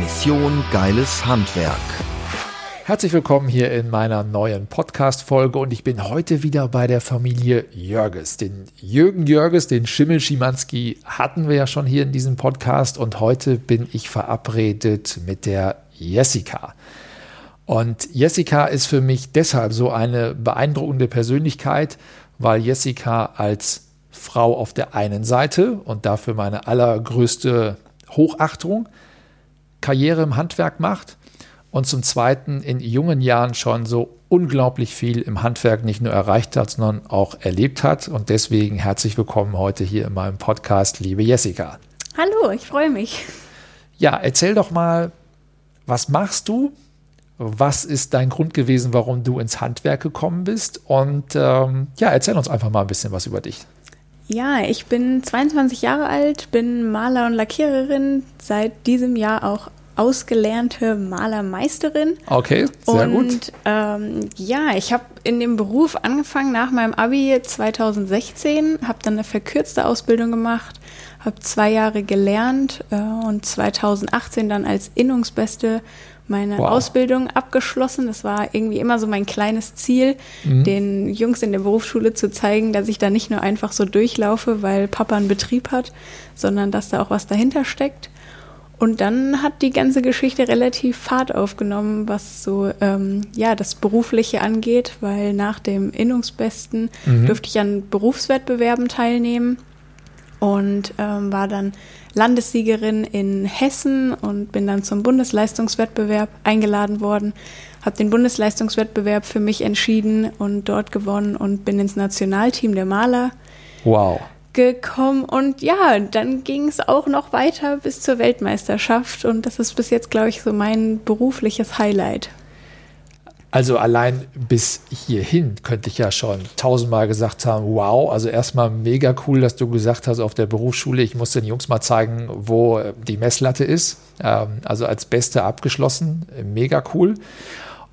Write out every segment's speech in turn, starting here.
Mission Geiles Handwerk. Herzlich willkommen hier in meiner neuen Podcast-Folge und ich bin heute wieder bei der Familie Jörges. Den Jürgen Jörges, den Schimmel Schimanski hatten wir ja schon hier in diesem Podcast und heute bin ich verabredet mit der Jessica. Und Jessica ist für mich deshalb so eine beeindruckende Persönlichkeit, weil Jessica als Frau auf der einen Seite und dafür meine allergrößte Hochachtung Karriere im Handwerk macht und zum Zweiten in jungen Jahren schon so unglaublich viel im Handwerk nicht nur erreicht hat, sondern auch erlebt hat. Und deswegen herzlich willkommen heute hier in meinem Podcast, liebe Jessica. Hallo, ich freue mich. Ja, erzähl doch mal, was machst du? Was ist dein Grund gewesen, warum du ins Handwerk gekommen bist? Und ähm, ja, erzähl uns einfach mal ein bisschen was über dich. Ja, ich bin 22 Jahre alt, bin Maler und Lackiererin, seit diesem Jahr auch ausgelernte Malermeisterin. Okay, sehr und, gut. Ähm, ja, ich habe in dem Beruf angefangen nach meinem Abi 2016, habe dann eine verkürzte Ausbildung gemacht, habe zwei Jahre gelernt äh, und 2018 dann als Innungsbeste meine wow. Ausbildung abgeschlossen. Das war irgendwie immer so mein kleines Ziel, mhm. den Jungs in der Berufsschule zu zeigen, dass ich da nicht nur einfach so durchlaufe, weil Papa einen Betrieb hat, sondern dass da auch was dahinter steckt. Und dann hat die ganze Geschichte relativ Fahrt aufgenommen, was so ähm, ja das Berufliche angeht, weil nach dem Innungsbesten mhm. durfte ich an Berufswettbewerben teilnehmen und ähm, war dann Landessiegerin in Hessen und bin dann zum Bundesleistungswettbewerb eingeladen worden, habe den Bundesleistungswettbewerb für mich entschieden und dort gewonnen und bin ins Nationalteam der Maler. Wow. Gekommen und ja, dann ging es auch noch weiter bis zur Weltmeisterschaft und das ist bis jetzt, glaube ich, so mein berufliches Highlight. Also allein bis hierhin könnte ich ja schon tausendmal gesagt haben, wow, also erstmal mega cool, dass du gesagt hast auf der Berufsschule, ich muss den Jungs mal zeigen, wo die Messlatte ist. Ähm, also als Beste abgeschlossen, mega cool.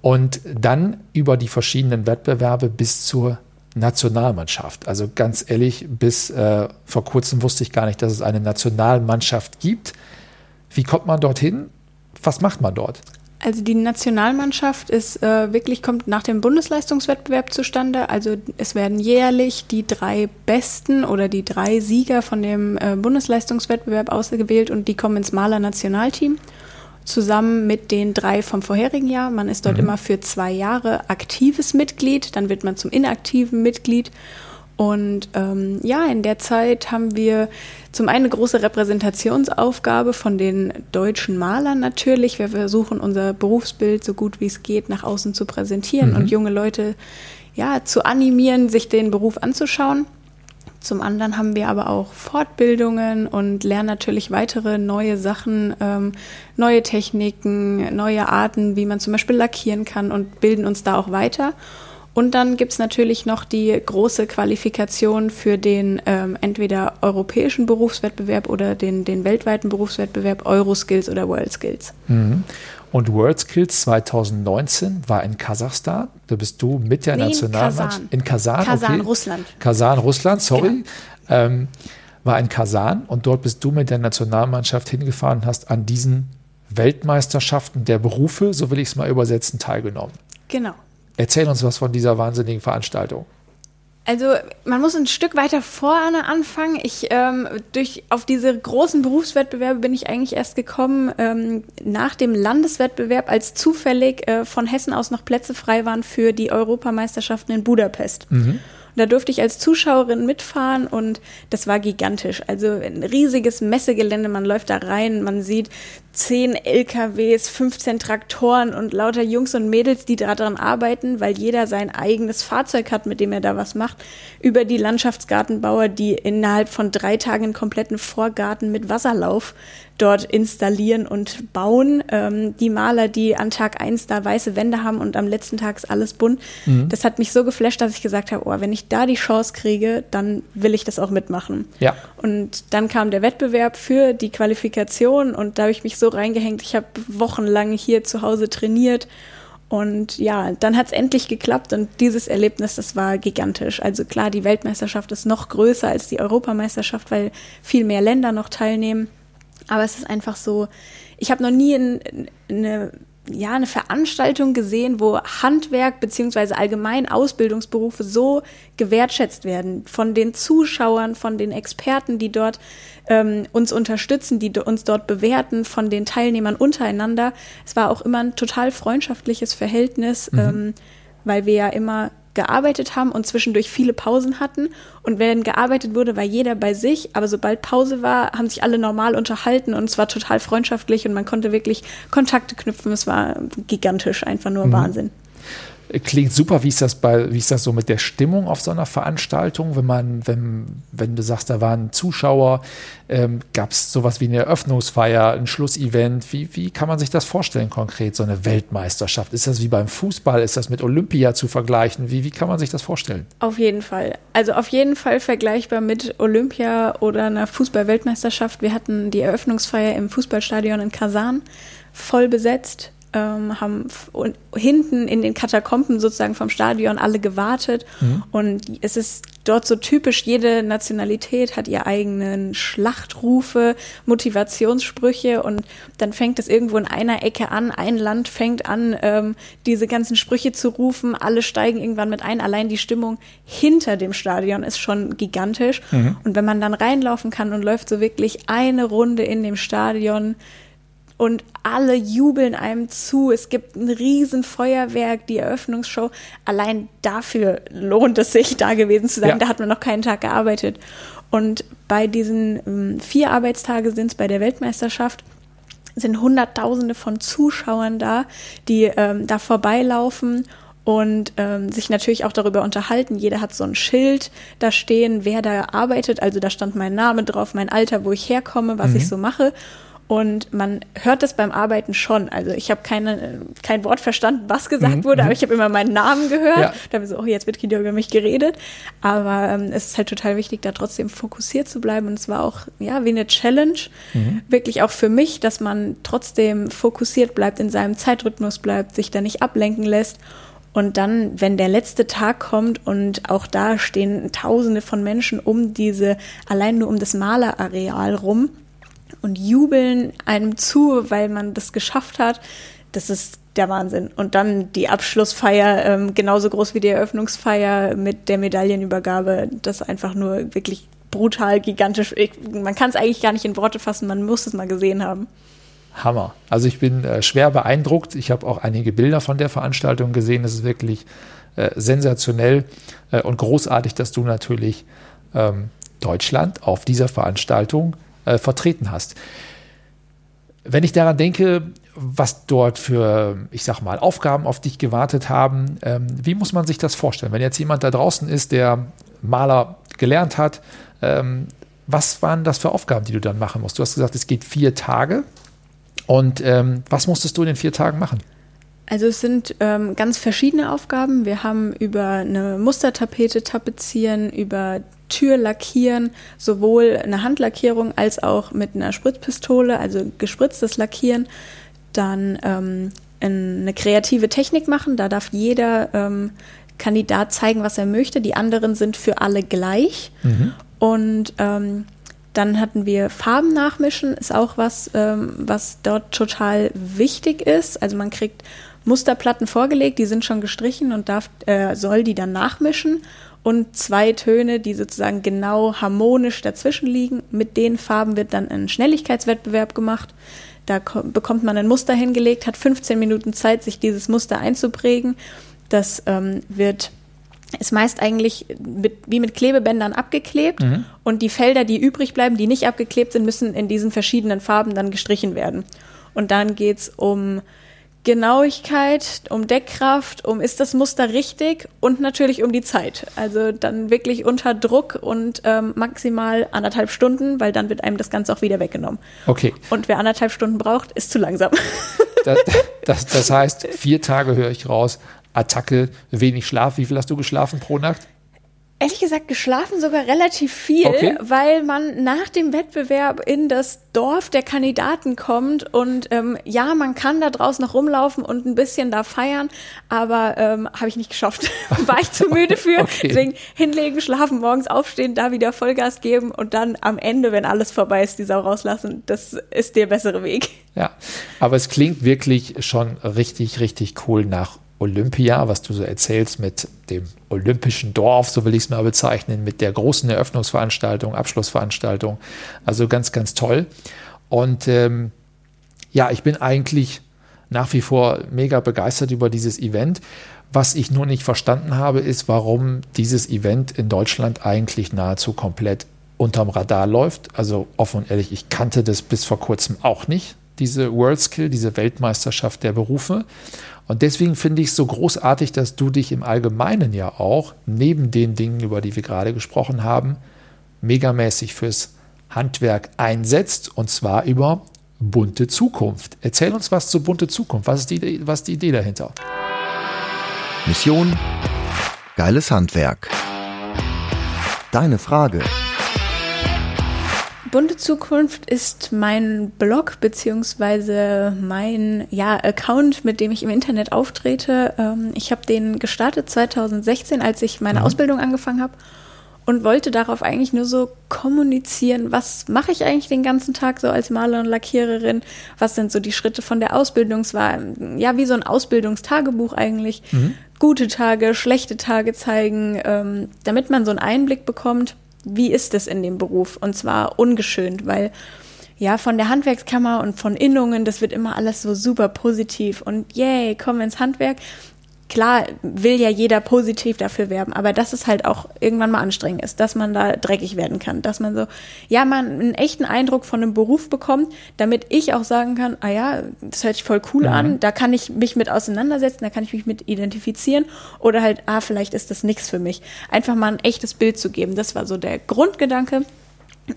Und dann über die verschiedenen Wettbewerbe bis zur Nationalmannschaft. Also ganz ehrlich, bis äh, vor kurzem wusste ich gar nicht, dass es eine Nationalmannschaft gibt. Wie kommt man dorthin? Was macht man dort? Also die Nationalmannschaft ist äh, wirklich kommt nach dem Bundesleistungswettbewerb zustande. Also es werden jährlich die drei Besten oder die drei Sieger von dem äh, Bundesleistungswettbewerb ausgewählt und die kommen ins Maler Nationalteam zusammen mit den drei vom vorherigen Jahr. Man ist dort mhm. immer für zwei Jahre aktives Mitglied, dann wird man zum inaktiven Mitglied und ähm, ja, in der Zeit haben wir zum einen eine große Repräsentationsaufgabe von den deutschen Malern natürlich. Wir versuchen unser Berufsbild so gut wie es geht nach außen zu präsentieren mhm. und junge Leute ja zu animieren, sich den Beruf anzuschauen. Zum anderen haben wir aber auch Fortbildungen und lernen natürlich weitere neue Sachen, ähm, neue Techniken, neue Arten, wie man zum Beispiel lackieren kann und bilden uns da auch weiter. Und dann gibt es natürlich noch die große Qualifikation für den ähm, entweder europäischen Berufswettbewerb oder den, den weltweiten Berufswettbewerb Euroskills oder WorldSkills. Mhm. Und WorldSkills 2019 war in Kasachstan. Da bist du mit der nee, Nationalmannschaft. In Kasan. Kasan, okay. Russland. Kasan, Russland, sorry. Genau. Ähm, war in Kasan und dort bist du mit der Nationalmannschaft hingefahren und hast an diesen Weltmeisterschaften der Berufe, so will ich es mal übersetzen, teilgenommen. Genau. Erzähl uns was von dieser wahnsinnigen Veranstaltung. Also man muss ein Stück weiter vorne anfangen. Ich ähm, durch auf diese großen Berufswettbewerbe bin ich eigentlich erst gekommen ähm, nach dem Landeswettbewerb, als zufällig äh, von Hessen aus noch Plätze frei waren für die Europameisterschaften in Budapest. Mhm. Und da durfte ich als Zuschauerin mitfahren und das war gigantisch. Also ein riesiges Messegelände, man läuft da rein, man sieht zehn LKWs, 15 Traktoren und lauter Jungs und Mädels, die daran arbeiten, weil jeder sein eigenes Fahrzeug hat, mit dem er da was macht, über die Landschaftsgartenbauer, die innerhalb von drei Tagen einen kompletten Vorgarten mit Wasserlauf dort installieren und bauen. Ähm, die Maler, die an Tag eins da weiße Wände haben und am letzten Tag ist alles bunt. Mhm. Das hat mich so geflasht, dass ich gesagt habe, oh, wenn ich da die Chance kriege, dann will ich das auch mitmachen. Ja. Und dann kam der Wettbewerb für die Qualifikation und da habe ich mich so reingehängt. Ich habe wochenlang hier zu Hause trainiert. Und ja, dann hat es endlich geklappt und dieses Erlebnis, das war gigantisch. Also klar, die Weltmeisterschaft ist noch größer als die Europameisterschaft, weil viel mehr Länder noch teilnehmen. Aber es ist einfach so, ich habe noch nie in, eine ja, eine Veranstaltung gesehen, wo Handwerk beziehungsweise allgemein Ausbildungsberufe so gewertschätzt werden von den Zuschauern, von den Experten, die dort ähm, uns unterstützen, die uns dort bewerten, von den Teilnehmern untereinander. Es war auch immer ein total freundschaftliches Verhältnis, mhm. ähm, weil wir ja immer gearbeitet haben und zwischendurch viele Pausen hatten. Und wenn gearbeitet wurde, war jeder bei sich. Aber sobald Pause war, haben sich alle normal unterhalten und es war total freundschaftlich und man konnte wirklich Kontakte knüpfen. Es war gigantisch, einfach nur mhm. Wahnsinn. Klingt super. Wie ist das bei, wie ist das so mit der Stimmung auf so einer Veranstaltung? Wenn man, wenn, wenn du sagst, da waren Zuschauer, ähm, gab es sowas wie eine Eröffnungsfeier, ein Schlussevent? Wie, wie kann man sich das vorstellen konkret, so eine Weltmeisterschaft? Ist das wie beim Fußball? Ist das mit Olympia zu vergleichen? Wie, wie kann man sich das vorstellen? Auf jeden Fall. Also auf jeden Fall vergleichbar mit Olympia oder einer Fußball-Weltmeisterschaft. Wir hatten die Eröffnungsfeier im Fußballstadion in Kasan voll besetzt ähm, haben hinten in den Katakomben sozusagen vom Stadion alle gewartet. Mhm. Und es ist dort so typisch, jede Nationalität hat ihr eigenen Schlachtrufe, Motivationssprüche und dann fängt es irgendwo in einer Ecke an. Ein Land fängt an, ähm, diese ganzen Sprüche zu rufen. Alle steigen irgendwann mit ein. Allein die Stimmung hinter dem Stadion ist schon gigantisch. Mhm. Und wenn man dann reinlaufen kann und läuft so wirklich eine Runde in dem Stadion, und alle jubeln einem zu. Es gibt ein Riesenfeuerwerk, die Eröffnungsshow. Allein dafür lohnt es sich, da gewesen zu sein. Ja. Da hat man noch keinen Tag gearbeitet. Und bei diesen ähm, vier Arbeitstage sind es bei der Weltmeisterschaft sind Hunderttausende von Zuschauern da, die ähm, da vorbeilaufen und ähm, sich natürlich auch darüber unterhalten. Jeder hat so ein Schild da stehen, wer da arbeitet. Also da stand mein Name drauf, mein Alter, wo ich herkomme, was mhm. ich so mache. Und man hört das beim Arbeiten schon. Also ich habe keine, kein Wort verstanden, was gesagt mhm. wurde, aber mhm. ich habe immer meinen Namen gehört. Ja. Da habe ich so, oh, jetzt wird wieder über mich geredet. Aber ähm, es ist halt total wichtig, da trotzdem fokussiert zu bleiben. Und es war auch, ja, wie eine Challenge. Mhm. Wirklich auch für mich, dass man trotzdem fokussiert bleibt, in seinem Zeitrhythmus bleibt, sich da nicht ablenken lässt. Und dann, wenn der letzte Tag kommt und auch da stehen Tausende von Menschen um diese, allein nur um das Malerareal rum, und jubeln einem zu, weil man das geschafft hat. Das ist der Wahnsinn. Und dann die Abschlussfeier, ähm, genauso groß wie die Eröffnungsfeier mit der Medaillenübergabe. Das ist einfach nur wirklich brutal, gigantisch. Ich, man kann es eigentlich gar nicht in Worte fassen, man muss es mal gesehen haben. Hammer. Also ich bin äh, schwer beeindruckt. Ich habe auch einige Bilder von der Veranstaltung gesehen. Es ist wirklich äh, sensationell äh, und großartig, dass du natürlich ähm, Deutschland auf dieser Veranstaltung äh, vertreten hast. Wenn ich daran denke, was dort für, ich sag mal, Aufgaben auf dich gewartet haben, ähm, wie muss man sich das vorstellen? Wenn jetzt jemand da draußen ist, der Maler gelernt hat, ähm, was waren das für Aufgaben, die du dann machen musst? Du hast gesagt, es geht vier Tage. Und ähm, was musstest du in den vier Tagen machen? Also es sind ähm, ganz verschiedene Aufgaben. Wir haben über eine Mustertapete tapezieren, über Tür lackieren, sowohl eine Handlackierung als auch mit einer Spritzpistole, also gespritztes Lackieren. Dann ähm, eine kreative Technik machen. Da darf jeder ähm, Kandidat zeigen, was er möchte. Die anderen sind für alle gleich. Mhm. Und ähm, dann hatten wir Farben nachmischen, ist auch was, ähm, was dort total wichtig ist. Also man kriegt Musterplatten vorgelegt, die sind schon gestrichen und darf, äh, soll die dann nachmischen und zwei Töne, die sozusagen genau harmonisch dazwischen liegen. Mit den Farben wird dann ein Schnelligkeitswettbewerb gemacht. Da bekommt man ein Muster hingelegt, hat 15 Minuten Zeit, sich dieses Muster einzuprägen. Das ähm, wird ist meist eigentlich mit, wie mit Klebebändern abgeklebt mhm. und die Felder, die übrig bleiben, die nicht abgeklebt sind, müssen in diesen verschiedenen Farben dann gestrichen werden. Und dann geht es um Genauigkeit, um Deckkraft, um ist das Muster richtig und natürlich um die Zeit. Also dann wirklich unter Druck und ähm, maximal anderthalb Stunden, weil dann wird einem das Ganze auch wieder weggenommen. Okay. Und wer anderthalb Stunden braucht, ist zu langsam. Das, das, das heißt, vier Tage höre ich raus, Attacke, wenig Schlaf. Wie viel hast du geschlafen pro Nacht? Ehrlich gesagt, geschlafen sogar relativ viel, Okay. weil man nach dem Wettbewerb in das Dorf der Kandidaten kommt und ähm, ja, man kann da draußen noch rumlaufen und ein bisschen da feiern, aber ähm, habe ich nicht geschafft. War ich zu müde für. Okay. Deswegen hinlegen, schlafen, morgens aufstehen, da wieder Vollgas geben und dann am Ende, wenn alles vorbei ist, die Sau rauslassen. Das ist der bessere Weg. Ja, aber es klingt wirklich schon richtig, richtig cool nach Olympia, was du so erzählst mit dem olympischen Dorf, so will ich es mal bezeichnen, mit der großen Eröffnungsveranstaltung, Abschlussveranstaltung. Also ganz, ganz toll. Und ähm, ja, ich bin eigentlich nach wie vor mega begeistert über dieses Event. Was ich nur nicht verstanden habe, ist, warum dieses Event in Deutschland eigentlich nahezu komplett unterm Radar läuft. Also offen und ehrlich, ich kannte das bis vor kurzem auch nicht, diese World Skill, diese Weltmeisterschaft der Berufe. Und deswegen finde ich es so großartig, dass du dich im Allgemeinen ja auch, neben den Dingen, über die wir gerade gesprochen haben, megamäßig fürs Handwerk einsetzt und zwar über bunte Zukunft. Erzähl uns was zu bunte Zukunft. Was ist die, was ist die Idee dahinter? Mission Geiles Handwerk. Deine Frage. Bunte Zukunft ist mein Blog beziehungsweise mein ja, Account, mit dem ich im Internet auftrete. Ähm, ich habe den gestartet 2016, als ich meine Mhm. Ausbildung angefangen habe und wollte darauf eigentlich nur so kommunizieren, was mache ich eigentlich den ganzen Tag so als Maler und Lackiererin, was sind so die Schritte von der Ausbildungswahl, ja wie so ein Ausbildungstagebuch eigentlich, gute Tage, schlechte Tage zeigen, ähm, damit man so einen Einblick bekommt, wie ist es in dem Beruf und zwar ungeschönt, weil ja, von der Handwerkskammer und von Innungen, das wird immer alles so super positiv und yay, komm ins Handwerk. Klar will ja jeder positiv dafür werben, aber dass es halt auch irgendwann mal anstrengend ist, dass man da dreckig werden kann, dass man so, ja, man einen echten Eindruck von einem Beruf bekommt, damit ich auch sagen kann, ah ja, das hört sich voll cool Mhm. an, da kann ich mich mit auseinandersetzen, da kann ich mich mit identifizieren oder halt, ah, vielleicht ist das nichts für mich. Einfach mal ein echtes Bild zu geben, das war so der Grundgedanke.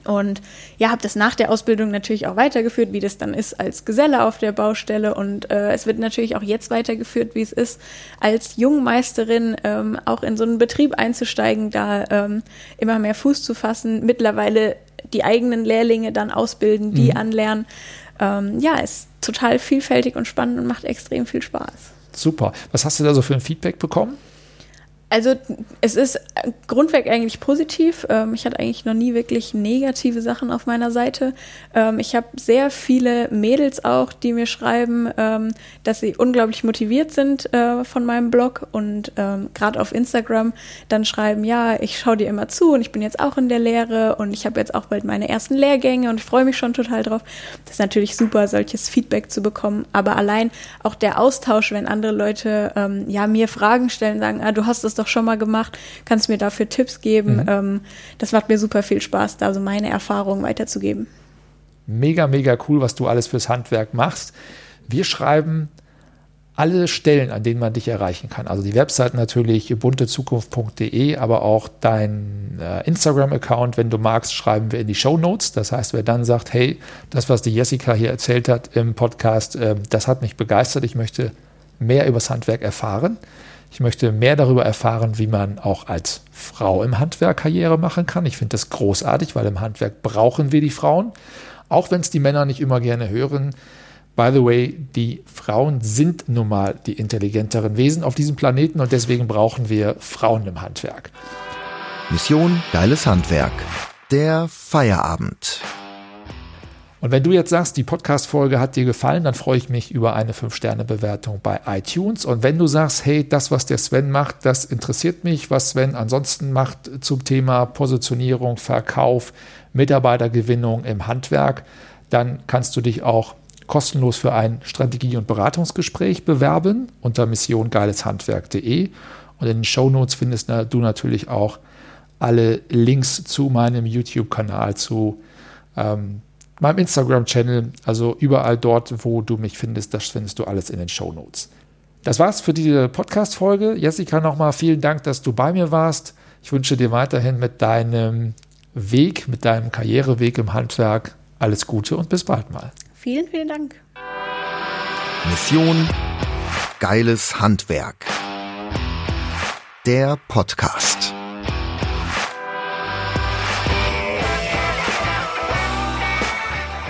Und ja, habe das nach der Ausbildung natürlich auch weitergeführt, wie das dann ist als Geselle auf der Baustelle. Und äh, es wird natürlich auch jetzt weitergeführt, wie es ist, als Jungmeisterin ähm, auch in so einen Betrieb einzusteigen, da ähm, immer mehr Fuß zu fassen, mittlerweile die eigenen Lehrlinge dann ausbilden, die anlernen. Ähm, ja, ist total vielfältig und spannend und macht extrem viel Spaß. Super. Was hast du da so für ein Feedback bekommen? Also es ist grundweg eigentlich positiv. Ähm, ich hatte eigentlich noch nie wirklich negative Sachen auf meiner Seite. Ähm, ich habe sehr viele Mädels auch, die mir schreiben, ähm, dass sie unglaublich motiviert sind äh, von meinem Blog und gerade auf Instagram dann schreiben, ja, ich schaue dir immer zu und ich bin jetzt auch in der Lehre und ich habe jetzt auch bald meine ersten Lehrgänge und ich freue mich schon total drauf. Das ist natürlich super, solches Feedback zu bekommen. Aber allein auch der Austausch, wenn andere Leute ja mir Fragen stellen, sagen, ah, du hast das doch schon mal gemacht, kannst mir dafür Tipps geben. Ähm, das macht mir super viel Spaß, da so meine Erfahrungen weiterzugeben. Mega, mega cool, was du alles fürs Handwerk machst. Wir schreiben alle Stellen, an denen man dich erreichen kann. Also die Website natürlich buntezukunft.de, aber auch dein äh, Instagram-Account, wenn du magst, schreiben wir in die Show Notes. Das heißt, wer dann sagt, hey, das, was die Jessica hier erzählt hat im Podcast, äh, das hat mich begeistert. Ich möchte mehr übers Handwerk erfahren. Ich möchte mehr darüber erfahren, wie man auch als Frau im Handwerk Karriere machen kann. Ich finde das großartig, weil im Handwerk brauchen wir die Frauen. Auch wenn es die Männer nicht immer gerne hören. By the way, die Frauen sind nun mal die intelligenteren Wesen auf diesem Planeten und deswegen brauchen wir Frauen im Handwerk. Mission Geiles Handwerk. Der Feierabend. Und wenn du jetzt sagst, die Podcast-Folge hat dir gefallen, dann freue ich mich über eine 5-Sterne-Bewertung bei iTunes. Und wenn du sagst, hey, das, was der Sven macht, das interessiert mich, was Sven ansonsten macht zum Thema Positionierung, Verkauf, Mitarbeitergewinnung im Handwerk, dann kannst du dich auch kostenlos für ein Strategie- und Beratungsgespräch bewerben unter missiongeileshandwerk.de. Und in den Shownotes findest du natürlich auch alle Links zu meinem YouTube-Kanal, zu ähm, meinem Instagram-Channel, also überall dort, wo du mich findest, das findest du alles in den Show Notes. Das war's für diese Podcast-Folge. Jessica, nochmal vielen Dank, dass du bei mir warst. Ich wünsche dir weiterhin mit deinem Weg, mit deinem Karriereweg im Handwerk alles Gute und bis bald mal. Vielen, vielen Dank. Mission Geiles Handwerk. Der Podcast.